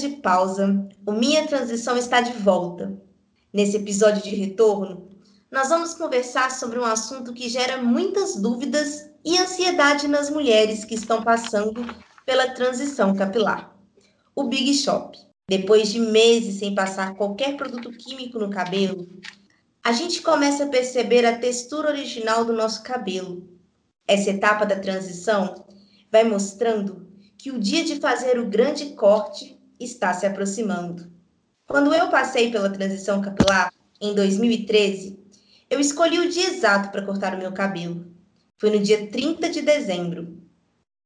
De pausa, o Minha Transição está de volta. Nesse episódio de retorno, nós vamos conversar sobre um assunto que gera muitas dúvidas e ansiedade nas mulheres que estão passando pela transição capilar. O Big Shop. Depois de meses sem passar qualquer produto químico no cabelo, a gente começa a perceber a textura original do nosso cabelo. Essa etapa da transição vai mostrando que o dia de fazer o grande corte está se aproximando. Quando eu passei pela transição capilar, em 2013, eu escolhi o dia exato para cortar o meu cabelo. Foi no dia 30 de dezembro.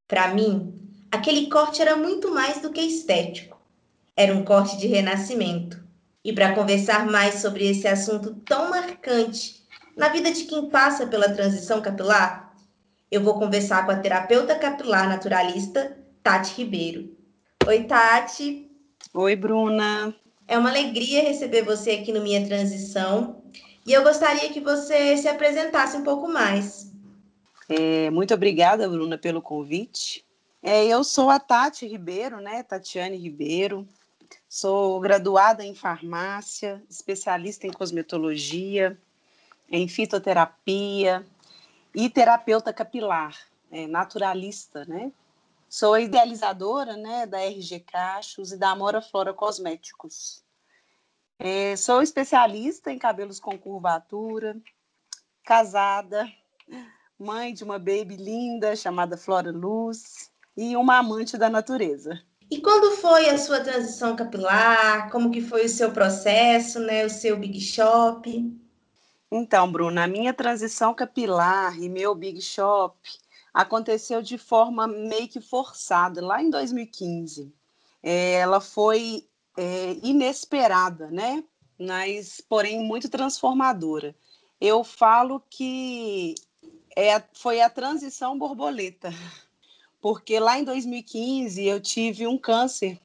Para mim, aquele corte era muito mais do que estético. Era um corte de renascimento. E para conversar mais sobre esse assunto tão marcante na vida de quem passa pela transição capilar, eu vou conversar com a terapeuta capilar naturalista Tati Ribeiro. Oi, Tati. Oi, Bruna. É uma alegria receber você aqui no Minha Transição e eu gostaria que você se apresentasse um pouco mais. É, muito obrigada, Bruna, pelo convite. É, eu sou a Tati Ribeiro, né? Tatiane Ribeiro. Sou graduada em farmácia, especialista em cosmetologia, em fitoterapia e terapeuta capilar, é, naturalista, né? Sou idealizadora né, da RG Cachos e da Amora Flora Cosméticos. É, sou especialista em cabelos com curvatura, casada, mãe de uma baby linda chamada Flora Luz e uma amante da natureza. E quando foi a sua transição capilar? Como que foi o seu processo, né? O seu Big Shop? Então, Bruna, a minha transição capilar e meu Big Shop aconteceu de forma meio que forçada, lá em 2015. É, ela foi é, inesperada, né? Mas, porém, muito transformadora. Eu falo que é, foi a transição borboleta, porque lá em 2015 eu tive um câncer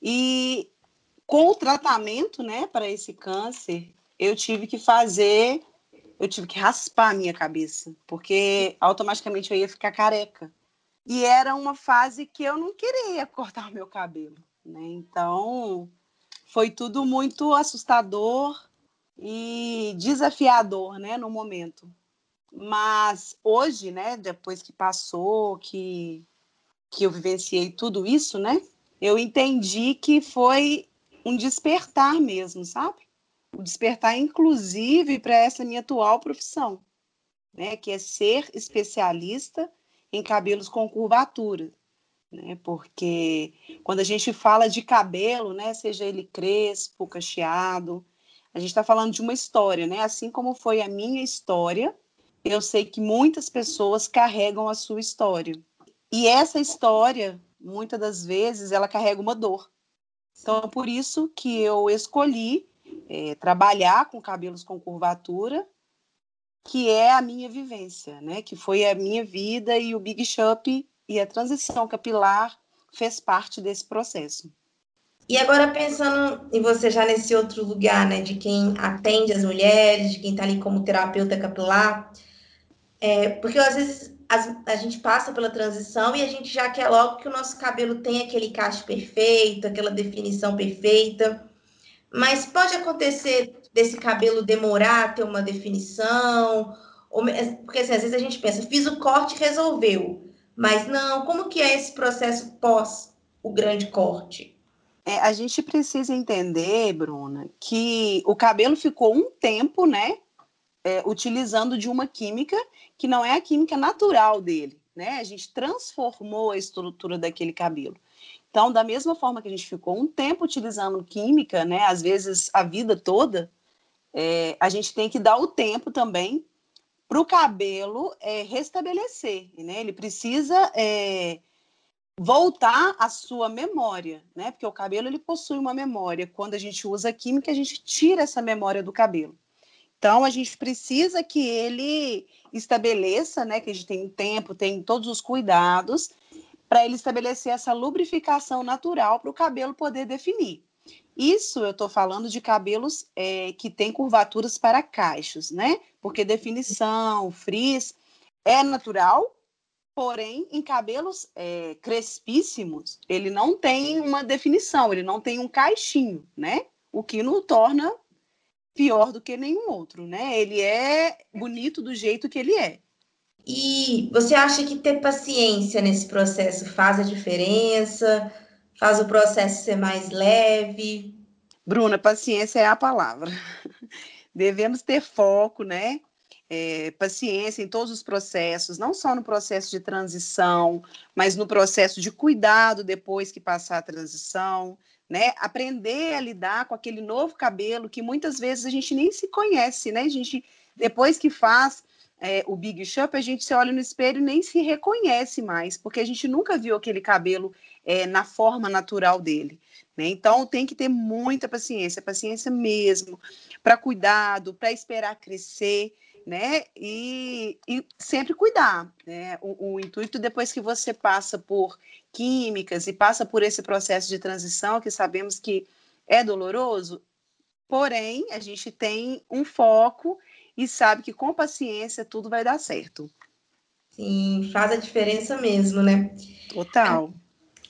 e com o tratamento, né, para esse câncer, eu tive que fazer eu tive que raspar a minha cabeça, porque automaticamente eu ia ficar careca. E era uma fase que eu não queria cortar o meu cabelo, né? Então, foi tudo muito assustador e desafiador, né, no momento. Mas hoje, né, depois que passou, que que eu vivenciei tudo isso, né? Eu entendi que foi um despertar mesmo, sabe? O despertar, inclusive, para essa minha atual profissão, né, que é ser especialista em cabelos com curvatura, né, porque quando a gente fala de cabelo, né, seja ele crespo, cacheado, a gente está falando de uma história, né, assim como foi a minha história, eu sei que muitas pessoas carregam a sua história. E essa história, muitas das vezes, ela carrega uma dor. Então, é por isso que eu escolhi é, trabalhar com cabelos com curvatura, que é a minha vivência, né? Que foi a minha vida e o Big Shop e a transição capilar fez parte desse processo. E agora pensando em você já nesse outro lugar, né, de quem atende as mulheres, de quem está ali como terapeuta capilar, é, porque às vezes a, a gente passa pela transição e a gente já quer logo que o nosso cabelo tenha aquele cacho perfeito, aquela definição perfeita. Mas pode acontecer desse cabelo demorar a ter uma definição, ou, porque assim, às vezes a gente pensa, fiz o corte resolveu. Mas não, como que é esse processo pós o grande corte? É, a gente precisa entender, Bruna, que o cabelo ficou um tempo, né, é, utilizando de uma química que não é a química natural dele, né? A gente transformou a estrutura daquele cabelo. Então, da mesma forma que a gente ficou um tempo utilizando química, né, às vezes a vida toda, é, a gente tem que dar o tempo também para o cabelo é, restabelecer, né? Ele precisa é, voltar à sua memória, né? Porque o cabelo ele possui uma memória. Quando a gente usa química, a gente tira essa memória do cabelo. Então a gente precisa que ele estabeleça, né? Que a gente tem tempo, tem todos os cuidados para ele estabelecer essa lubrificação natural para o cabelo poder definir. Isso eu estou falando de cabelos é, que têm curvaturas para cachos, né? Porque definição, frizz é natural, Porém, em cabelos é, crespíssimos, ele não tem uma definição, ele não tem um caixinho, né? O que não torna pior do que nenhum outro, né? Ele é bonito do jeito que ele é. E você acha que ter paciência nesse processo faz a diferença? Faz o processo ser mais leve? Bruna, paciência é a palavra. Devemos ter foco, né? é, paciência em todos os processos, não só no processo de transição, mas no processo de cuidado depois que passar a transição, né? Aprender a lidar com aquele novo cabelo que muitas vezes a gente nem se conhece, né? A gente, depois que faz é, o Big Shop, a gente se olha no espelho e nem se reconhece mais, porque a gente nunca viu aquele cabelo é, na forma natural dele. Né? Então, tem que ter muita paciência, paciência mesmo, para cuidado, para esperar crescer né? E, e sempre cuidar, né? O, o, intuito depois que você passa por químicas e passa por esse processo de transição que sabemos que é doloroso, porém a gente tem um foco e sabe que com paciência tudo vai dar certo. Sim, faz a diferença mesmo, né? Total.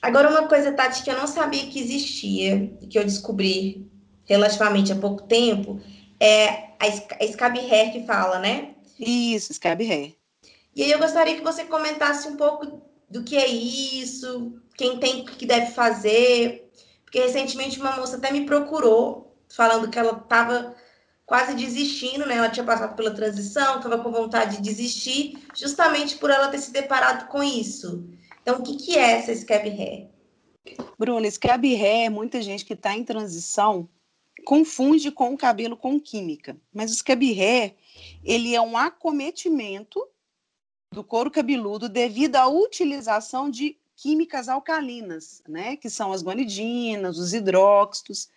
Agora uma coisa, Tati, que eu não sabia que existia, que eu descobri relativamente há pouco tempo, é a Scab Hair que fala, né? Isso, Scab Hair. E aí eu gostaria que você comentasse um pouco do que é isso, quem tem que deve fazer, porque recentemente uma moça até me procurou falando que ela estava quase desistindo, né? Ela tinha passado pela transição, estava com vontade de desistir, justamente por ela ter se deparado com isso. Então, o que, que é essa scab hair? Bruna, scab hair é muita gente que está em transição confunde com o cabelo com química. Mas o scab hair, ele é um acometimento do couro cabeludo devido à utilização de químicas alcalinas, né, que são as guanidinas, os hidróxidos.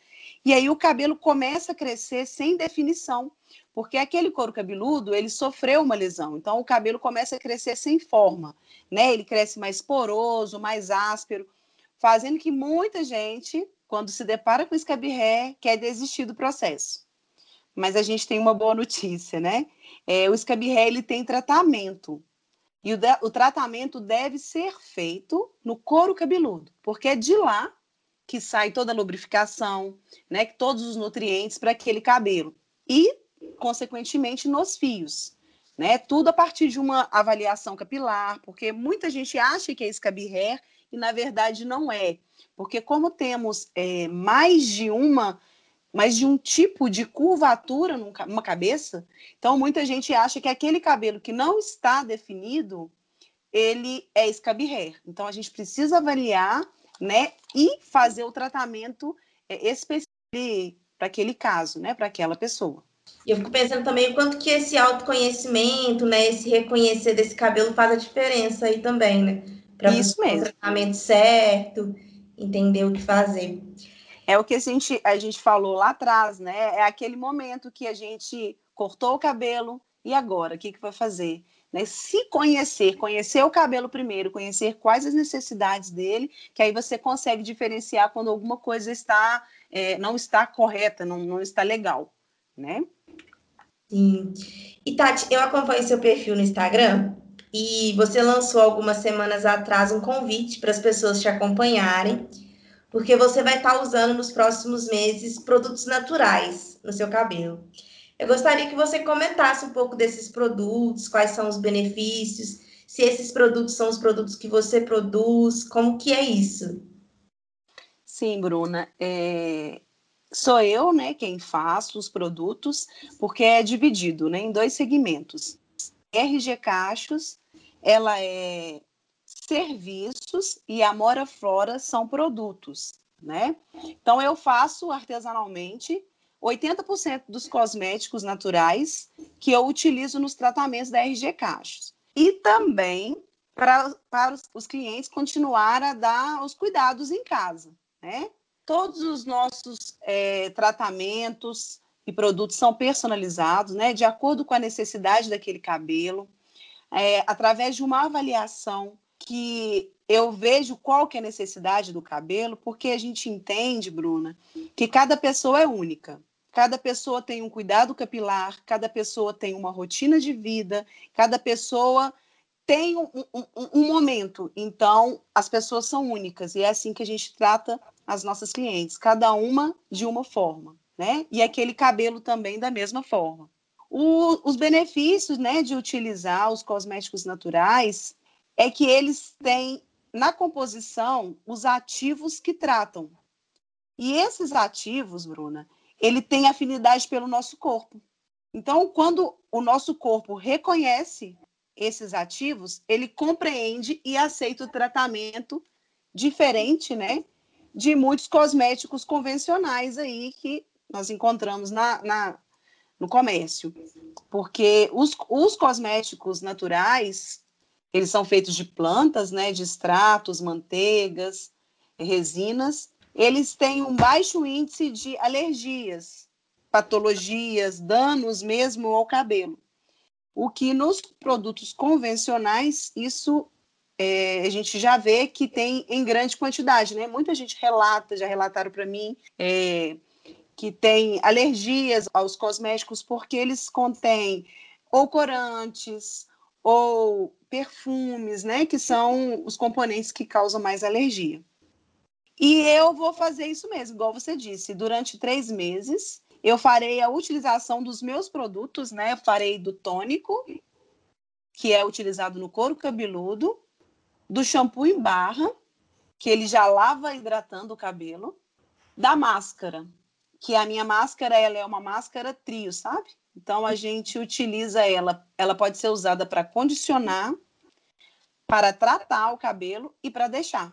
E aí o cabelo começa a crescer sem definição, porque aquele couro cabeludo, ele sofreu uma lesão. Então o cabelo começa a crescer sem forma, né? Ele cresce mais poroso, mais áspero, fazendo que muita gente quando se depara com escabirré, quer desistir do processo. Mas a gente tem uma boa notícia, né? É, o escabirré ele tem tratamento. E o, de, o tratamento deve ser feito no couro cabeludo, porque é de lá que sai toda a lubrificação, né, todos os nutrientes para aquele cabelo. E, consequentemente, nos fios. Né? Tudo a partir de uma avaliação capilar, porque muita gente acha que é escabirré e, na verdade, não é. Porque como temos é, mais de uma mais de um tipo de curvatura numa cabeça, então muita gente acha que aquele cabelo que não está definido, ele é escabirré. Então a gente precisa avaliar, né, e fazer o tratamento é, específico para aquele caso, né, para aquela pessoa. E eu fico pensando também o quanto que esse autoconhecimento, né, esse reconhecer desse cabelo faz a diferença aí também, né? Para Isso mesmo. O tratamento certo entender o que fazer. É o que a gente, a gente falou lá atrás, né? É aquele momento que a gente cortou o cabelo e agora, o que, que vai fazer? Né? Se conhecer, conhecer o cabelo primeiro, conhecer quais as necessidades dele, que aí você consegue diferenciar quando alguma coisa está é, não está correta, não, não está legal, né? Sim. E Tati, eu acompanho seu perfil no Instagram e você lançou algumas semanas atrás um convite para as pessoas te acompanharem, porque você vai estar usando nos próximos meses produtos naturais no seu cabelo. Eu gostaria que você comentasse um pouco desses produtos, quais são os benefícios, se esses produtos são os produtos que você produz, como que é isso? Sim, Bruna. É... Sou eu, né, quem faço os produtos, porque é dividido, né, em dois segmentos. RG Cachos ela é serviços e a Mora Flora são produtos, né? Então eu faço artesanalmente 80% dos cosméticos naturais que eu utilizo nos tratamentos da RG Cachos. E também para, para os, clientes continuar a dar os cuidados em casa, né? Todos os nossos é, tratamentos e produtos são personalizados, né? De acordo com a necessidade daquele cabelo, é, através de uma avaliação que eu vejo qual que é a necessidade do cabelo, porque a gente entende, Bruna, que cada pessoa é única. Cada pessoa tem um cuidado capilar, cada pessoa tem uma rotina de vida, cada pessoa tem um, um, um, momento. Então, as pessoas são únicas e é assim que a gente trata as nossas clientes, cada uma de uma forma, né? E aquele cabelo também da mesma forma. O, os benefícios, né, de utilizar os cosméticos naturais é que eles têm na composição os ativos que tratam. E esses ativos, Bruna, ele tem afinidade pelo nosso corpo. Então, quando o nosso corpo reconhece esses ativos, ele compreende e aceita o tratamento diferente, né, de muitos cosméticos convencionais aí que nós encontramos na, na no comércio. Porque os, os cosméticos naturais, eles são feitos de plantas, né, de extratos, manteigas, resinas. Eles têm um baixo índice de alergias, patologias, danos mesmo ao cabelo. O que nos produtos convencionais, isso é, a gente já vê que tem em grande quantidade, né? Muita gente relata, já relataram para mim, é, que tem alergias aos cosméticos porque eles contêm ou corantes ou perfumes, né, que são os componentes que causam mais alergia. E eu vou fazer isso mesmo, igual você disse, durante três meses eu farei a utilização dos meus produtos, né? Eu farei do tônico, que é utilizado no couro cabeludo, do shampoo em barra, que ele já lava hidratando o cabelo, da máscara, que a minha máscara ela é uma máscara trio, sabe? Então a gente utiliza ela, ela pode ser usada para condicionar, para tratar o cabelo e para deixar.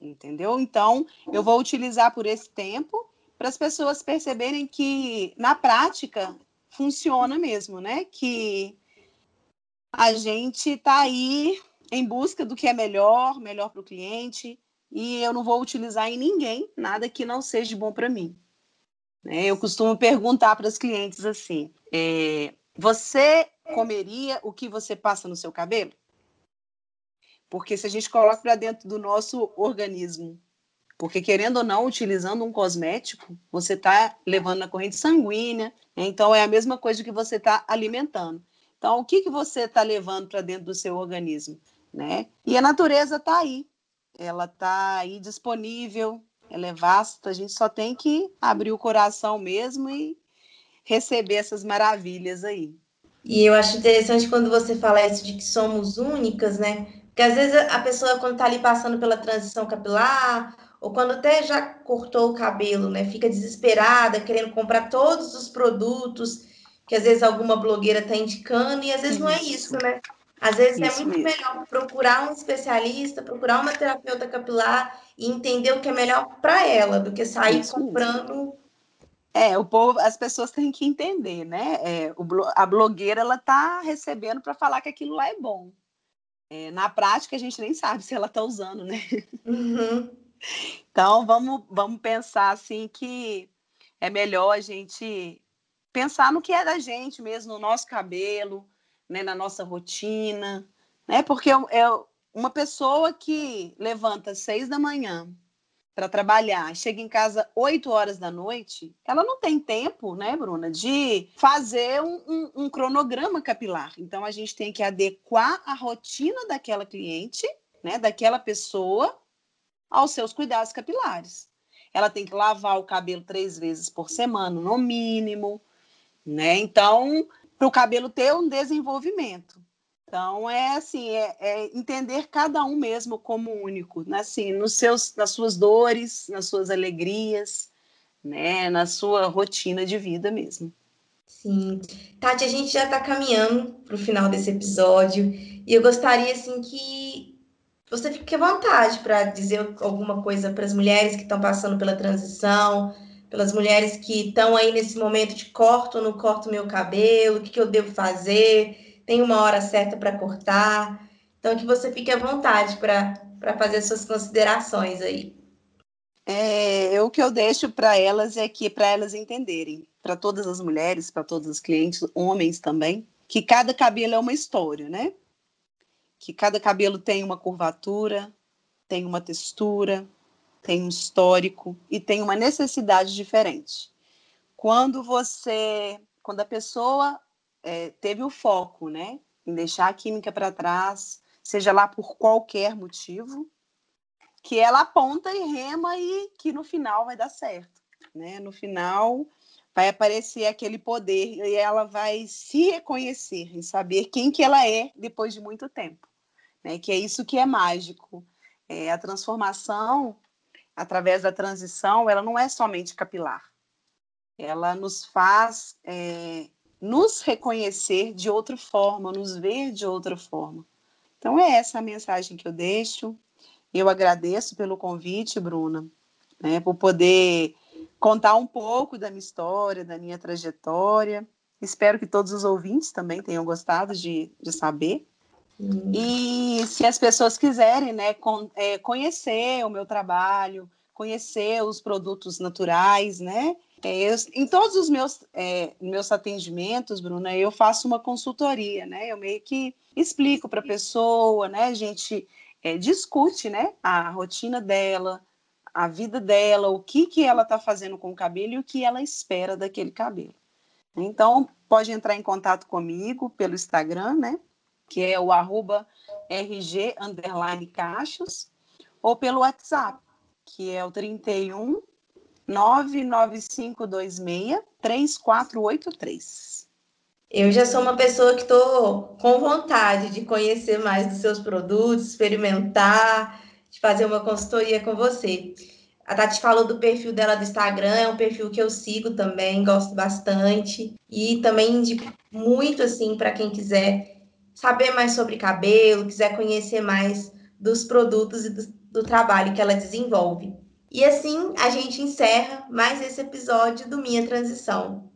Entendeu? Então, eu vou utilizar por esse tempo para as pessoas perceberem que na prática funciona mesmo, né? Que a gente está aí em busca do que é melhor, melhor para o cliente, e eu não vou utilizar em ninguém nada que não seja bom para mim. Né? Eu costumo perguntar para os clientes assim: é, você comeria o que você passa no seu cabelo? Porque se a gente coloca para dentro do nosso organismo, porque querendo ou não, utilizando um cosmético, você está levando na corrente sanguínea, né? então é a mesma coisa que você está alimentando. Então, o que, que você está levando para dentro do seu organismo? Né? E a natureza está aí, ela está aí disponível, ela é vasta, a gente só tem que abrir o coração mesmo e receber essas maravilhas aí. E eu acho interessante quando você fala isso de que somos únicas, né? Porque às vezes a pessoa, quando está ali passando pela transição capilar, ou quando até já cortou o cabelo, né? Fica desesperada, querendo comprar todos os produtos que às vezes alguma blogueira está indicando, e às vezes isso. não é isso, né? Às vezes é isso é muito mesmo. melhor procurar um especialista, procurar uma terapeuta capilar e entender o que é melhor para ela do que sair Isso comprando. É, o povo, as pessoas têm que entender, né? É, o, a blogueira ela tá recebendo para falar que aquilo lá é bom. É, na prática a gente nem sabe se ela está usando, né? Uhum. Então vamos, vamos pensar assim que é melhor a gente pensar no que é da gente mesmo, no nosso cabelo, né, na nossa rotina, né? Porque é, uma pessoa que levanta às seis da manhã para trabalhar, chega em casa oito horas da noite, ela não tem tempo, né, Bruna, de fazer um, um, um, cronograma capilar. Então a gente tem que adequar a rotina daquela cliente, né, daquela pessoa, aos seus cuidados capilares. Ela tem que lavar o cabelo três vezes por semana, no mínimo, né? Então, para o cabelo ter um desenvolvimento. Então, é assim, é, é, entender cada um mesmo como único, né? assim, nos seus, nas suas dores, nas suas alegrias, né? na sua rotina de vida mesmo. Sim. Tati, a gente já está caminhando para o final desse episódio e eu gostaria, assim, que você fique à vontade para dizer alguma coisa para as mulheres que estão passando pela transição, pelas mulheres que estão aí nesse momento de corto ou não corto meu cabelo, o que, que eu devo fazer, tem uma hora certa para cortar. Então, que você fique à vontade para fazer suas considerações aí. É, o que eu deixo para elas é que para elas entenderem, para todas as mulheres, para todos os clientes, homens também, que cada cabelo é uma história, né? Que cada cabelo tem uma curvatura, tem uma textura, tem um histórico e tem uma necessidade diferente. Quando você, quando a pessoa é, teve o foco, né, em deixar a química para trás, seja lá por qualquer motivo, que ela aponta e rema e que no final vai dar certo, né? No final vai aparecer aquele poder e ela vai se reconhecer em saber quem que ela é depois de muito tempo, né? Que é isso que é mágico. É, a transformação através da transição, ela não é somente capilar. Ela nos faz é, nos reconhecer de outra forma, nos ver de outra forma. Então é essa a mensagem que eu deixo. Eu agradeço pelo convite, Bruna, né, por poder contar um pouco da minha história, da minha trajetória. Espero que todos os ouvintes também tenham gostado de, de saber. Hum. E se as pessoas quiserem né, con é, conhecer o meu trabalho, conhecer os produtos naturais, né? É, eu, em todos os meus, é, meus atendimentos, Bruna, eu faço uma consultoria, né? Eu meio que explico para a pessoa, né? A gente é, discute né, a rotina dela, a vida dela, o que, que ela está fazendo com o cabelo e o que ela espera daquele cabelo. Então, pode entrar em contato comigo pelo Instagram, né? Que é o arroba RG cachos, ou pelo WhatsApp, que é o 31 99526 3483. Eu já sou uma pessoa que estou com vontade de conhecer mais dos seus produtos, experimentar, de fazer uma consultoria com você. A Tati falou do perfil dela do Instagram, é um perfil que eu sigo também, gosto bastante. E também indico muito, assim, para quem quiser saber mais sobre cabelo, quiser conhecer mais dos produtos e do, do trabalho que ela desenvolve. E assim a gente encerra mais esse episódio do Minha Transição.